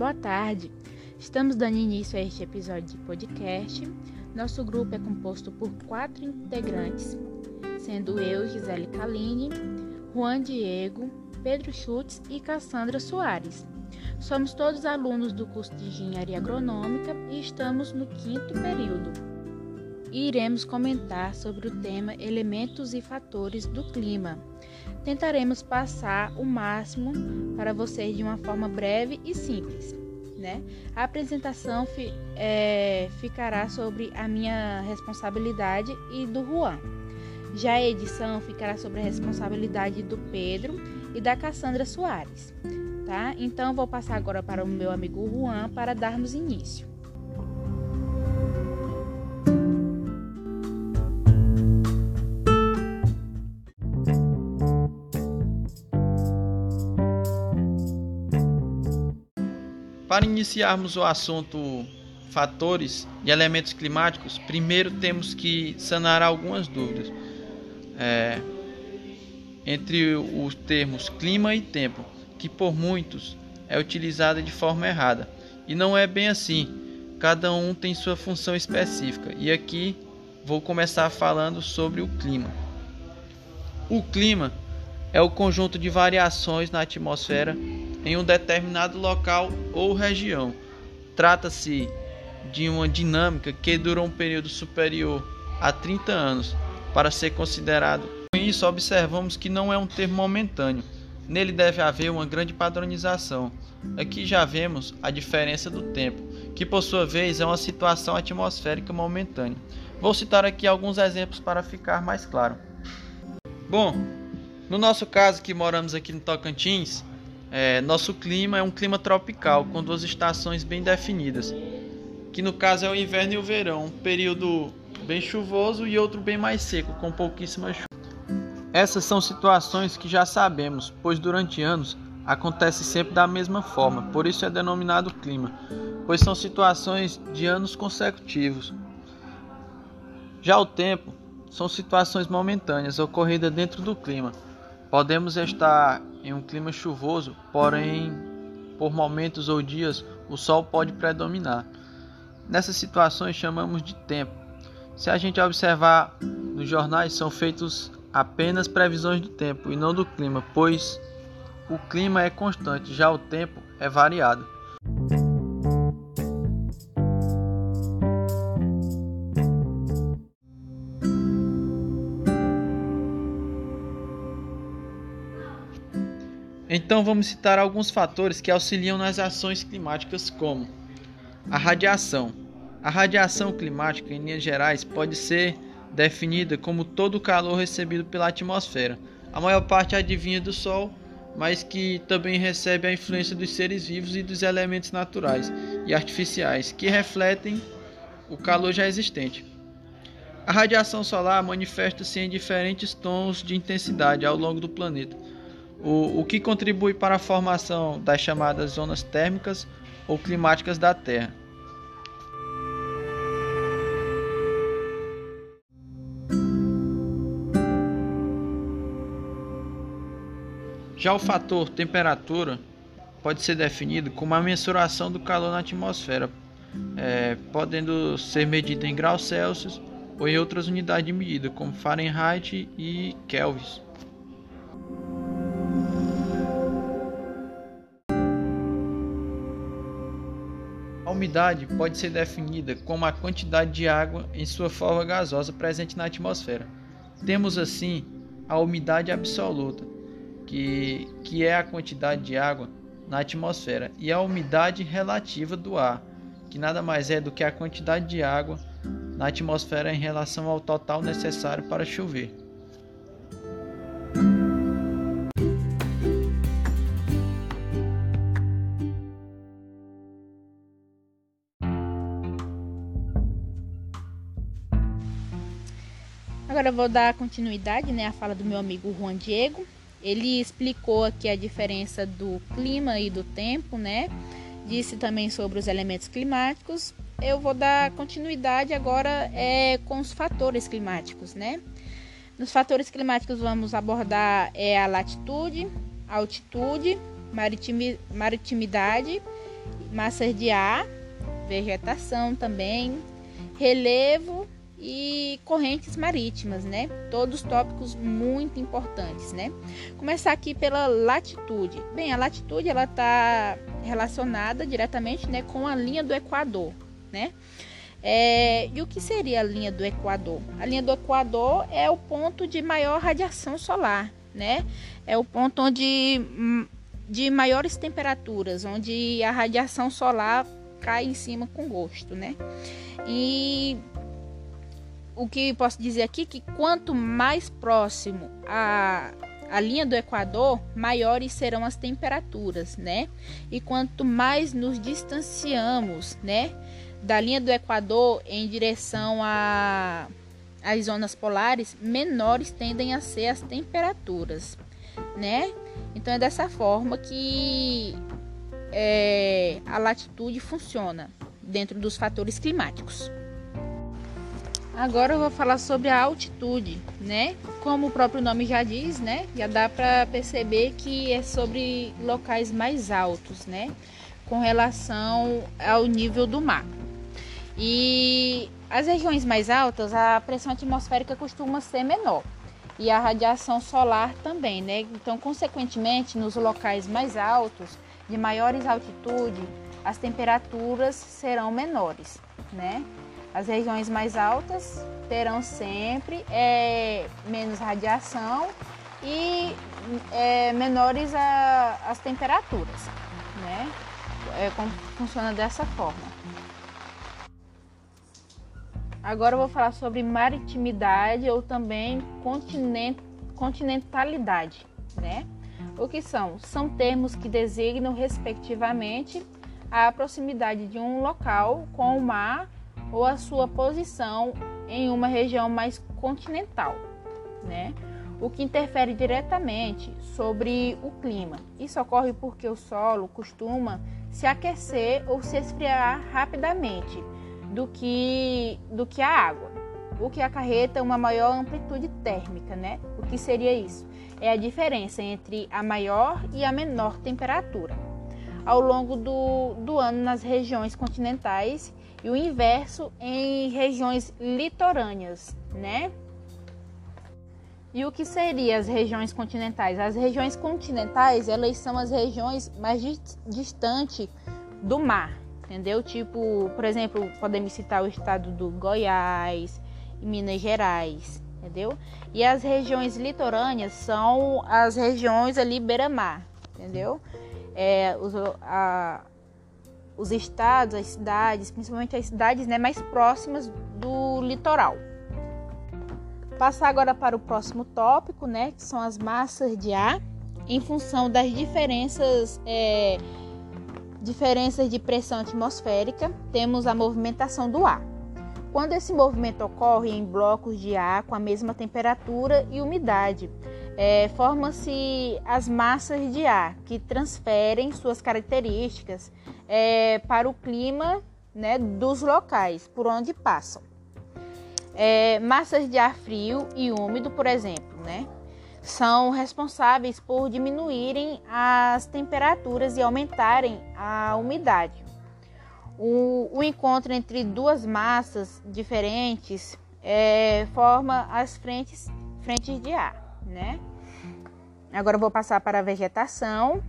boa tarde. Estamos dando início a este episódio de podcast. Nosso grupo é composto por quatro integrantes, sendo eu, Gisele Kaline, Juan Diego, Pedro Schutz e Cassandra Soares. Somos todos alunos do curso de Engenharia Agronômica e estamos no quinto período. E iremos comentar sobre o tema Elementos e Fatores do Clima tentaremos passar o máximo para vocês de uma forma breve e simples. Né? A apresentação fi, é, ficará sobre a minha responsabilidade e do Juan. Já a edição ficará sobre a responsabilidade do Pedro e da Cassandra Soares. Tá? Então, vou passar agora para o meu amigo Juan para darmos início. Para iniciarmos o assunto fatores e elementos climáticos, primeiro temos que sanar algumas dúvidas é, entre os termos clima e tempo, que por muitos é utilizada de forma errada. E não é bem assim. Cada um tem sua função específica. E aqui vou começar falando sobre o clima. O clima é o conjunto de variações na atmosfera em um determinado local ou região. Trata-se de uma dinâmica que dura um período superior a 30 anos para ser considerado. Com isso, observamos que não é um termo momentâneo. Nele deve haver uma grande padronização. Aqui já vemos a diferença do tempo, que por sua vez é uma situação atmosférica momentânea. Vou citar aqui alguns exemplos para ficar mais claro. Bom, no nosso caso que moramos aqui no Tocantins, é, nosso clima é um clima tropical, com duas estações bem definidas, que no caso é o inverno e o verão, um período bem chuvoso e outro bem mais seco, com pouquíssima chuva. Essas são situações que já sabemos, pois durante anos acontece sempre da mesma forma, por isso é denominado clima, pois são situações de anos consecutivos. Já o tempo são situações momentâneas ocorridas dentro do clima. Podemos estar em um clima chuvoso, porém, por momentos ou dias, o sol pode predominar. Nessas situações chamamos de tempo. Se a gente observar nos jornais, são feitos apenas previsões do tempo e não do clima, pois o clima é constante, já o tempo é variado. Então vamos citar alguns fatores que auxiliam nas ações climáticas, como a radiação. A radiação climática, em linhas gerais, pode ser definida como todo o calor recebido pela atmosfera. A maior parte advinha do Sol, mas que também recebe a influência dos seres vivos e dos elementos naturais e artificiais que refletem o calor já existente. A radiação solar manifesta-se em diferentes tons de intensidade ao longo do planeta o, o que contribui para a formação das chamadas zonas térmicas ou climáticas da Terra. Já o fator temperatura pode ser definido como a mensuração do calor na atmosfera, é, podendo ser medido em graus Celsius ou em outras unidades de medida, como Fahrenheit e Kelvin. A umidade pode ser definida como a quantidade de água em sua forma gasosa presente na atmosfera. Temos assim a umidade absoluta, que, que é a quantidade de água na atmosfera, e a umidade relativa do ar, que nada mais é do que a quantidade de água na atmosfera em relação ao total necessário para chover. Agora eu vou dar continuidade né, à fala do meu amigo Juan Diego. Ele explicou aqui a diferença do clima e do tempo, né? Disse também sobre os elementos climáticos. Eu vou dar continuidade agora é, com os fatores climáticos, né? Nos fatores climáticos vamos abordar é, a latitude, altitude, maritimidade massas de ar, vegetação também, relevo e correntes marítimas, né? Todos tópicos muito importantes, né? Começar aqui pela latitude. Bem, a latitude ela está relacionada diretamente, né, com a linha do Equador, né? É, e o que seria a linha do Equador? A linha do Equador é o ponto de maior radiação solar, né? É o ponto onde hum, de maiores temperaturas, onde a radiação solar cai em cima com gosto, né? E o que posso dizer aqui é que quanto mais próximo a, a linha do Equador, maiores serão as temperaturas, né? E quanto mais nos distanciamos, né, da linha do Equador em direção as zonas polares, menores tendem a ser as temperaturas, né? Então é dessa forma que é, a latitude funciona dentro dos fatores climáticos. Agora eu vou falar sobre a altitude, né? Como o próprio nome já diz, né? Já dá para perceber que é sobre locais mais altos, né? Com relação ao nível do mar. E as regiões mais altas, a pressão atmosférica costuma ser menor e a radiação solar também, né? Então, consequentemente, nos locais mais altos, de maiores altitude, as temperaturas serão menores, né? As regiões mais altas terão sempre é, menos radiação e é, menores a, as temperaturas, né? É como funciona dessa forma. Agora eu vou falar sobre maritimidade ou também continent, continentalidade, né? O que são? São termos que designam respectivamente a proximidade de um local com o mar ou a sua posição em uma região mais continental, né? O que interfere diretamente sobre o clima. Isso ocorre porque o solo costuma se aquecer ou se esfriar rapidamente do que, do que a água, o que acarreta uma maior amplitude térmica, né? O que seria isso? É a diferença entre a maior e a menor temperatura ao longo do, do ano nas regiões continentais e o inverso em regiões litorâneas, né? E o que seriam as regiões continentais? As regiões continentais, elas são as regiões mais distantes do mar, entendeu? Tipo, por exemplo, podemos citar o estado do Goiás e Minas Gerais, entendeu? E as regiões litorâneas são as regiões ali beira-mar, entendeu? É, os, a, os estados, as cidades, principalmente as cidades né, mais próximas do litoral. Passar agora para o próximo tópico, né, que são as massas de ar, em função das diferenças, é, diferenças de pressão atmosférica, temos a movimentação do ar. Quando esse movimento ocorre em blocos de ar com a mesma temperatura e umidade, é, formam-se as massas de ar que transferem suas características é, para o clima né, dos locais por onde passam. É, massas de ar frio e úmido, por exemplo, né, são responsáveis por diminuírem as temperaturas e aumentarem a umidade. O, o encontro entre duas massas diferentes é, forma as frentes, frentes de ar, né? Agora vou passar para a vegetação.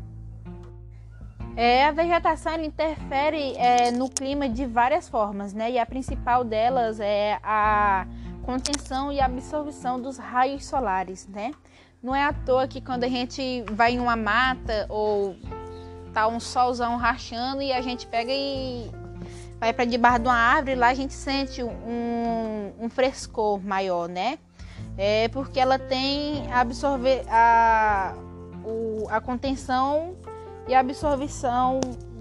É, a vegetação interfere é, no clima de várias formas, né? E a principal delas é a contenção e absorção dos raios solares, né? Não é à toa que quando a gente vai em uma mata ou tá um solzão rachando e a gente pega e vai para debaixo de uma árvore, lá a gente sente um, um frescor maior, né? É porque ela tem absorver a, o, a contenção e a absorção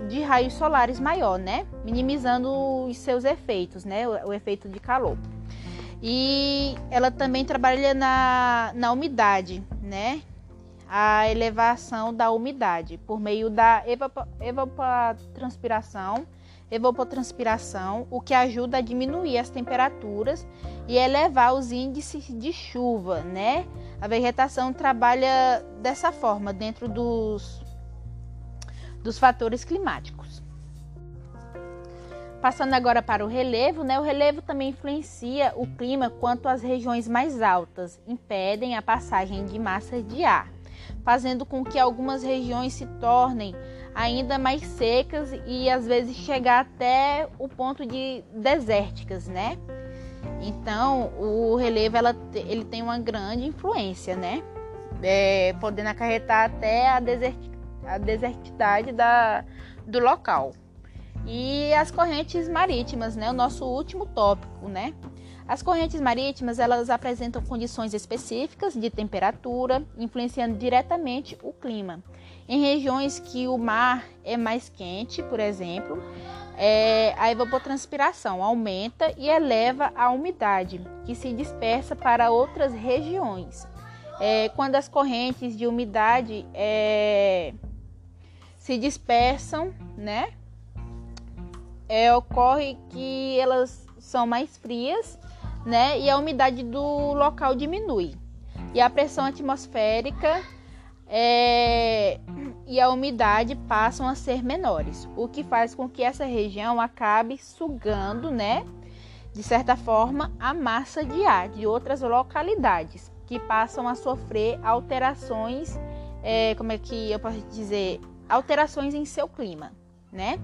de raios solares maior, né? Minimizando os seus efeitos, né? O, o efeito de calor. E ela também trabalha na, na umidade, né? A elevação da umidade por meio da evapotranspiração, evapotranspiração, o que ajuda a diminuir as temperaturas e elevar os índices de chuva, né? A vegetação trabalha dessa forma dentro dos dos fatores climáticos. Passando agora para o relevo, né? O relevo também influencia o clima quanto as regiões mais altas impedem a passagem de massas de ar, fazendo com que algumas regiões se tornem ainda mais secas e às vezes chegar até o ponto de desérticas, né? Então, o relevo ela, ele tem uma grande influência, né? É, podendo acarretar até a, desert, a desertidade da, do local. E as correntes marítimas, né? O nosso último tópico, né? As correntes marítimas, elas apresentam condições específicas de temperatura, influenciando diretamente o clima. Em regiões que o mar é mais quente, por exemplo, é, a evapotranspiração aumenta e eleva a umidade, que se dispersa para outras regiões. É, quando as correntes de umidade é, se dispersam, né? é, ocorre que elas são mais frias, né? E a umidade do local diminui. E a pressão atmosférica é, e a umidade passam a ser menores, o que faz com que essa região acabe sugando, né? De certa forma, a massa de ar de outras localidades que passam a sofrer alterações, é, como é que eu posso dizer, alterações em seu clima, né?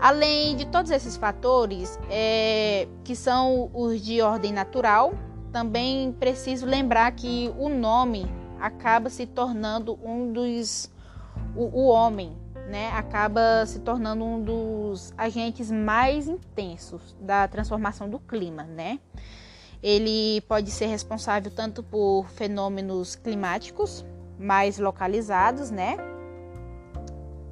Além de todos esses fatores, é, que são os de ordem natural, também preciso lembrar que o nome acaba se tornando um dos. O, o homem, né? Acaba se tornando um dos agentes mais intensos da transformação do clima, né? Ele pode ser responsável tanto por fenômenos climáticos mais localizados, né?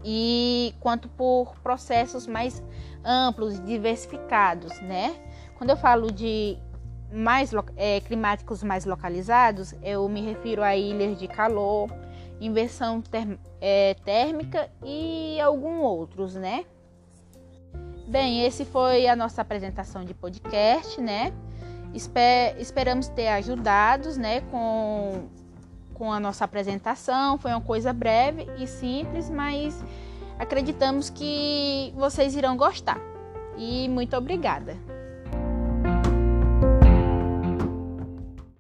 E quanto por processos mais amplos, diversificados, né? Quando eu falo de mais é, climáticos mais localizados, eu me refiro a ilhas de calor, inversão é, térmica e alguns outros, né? Bem, esse foi a nossa apresentação de podcast, né? Esper esperamos ter ajudado, né, com com a nossa apresentação. Foi uma coisa breve e simples, mas acreditamos que vocês irão gostar. E muito obrigada.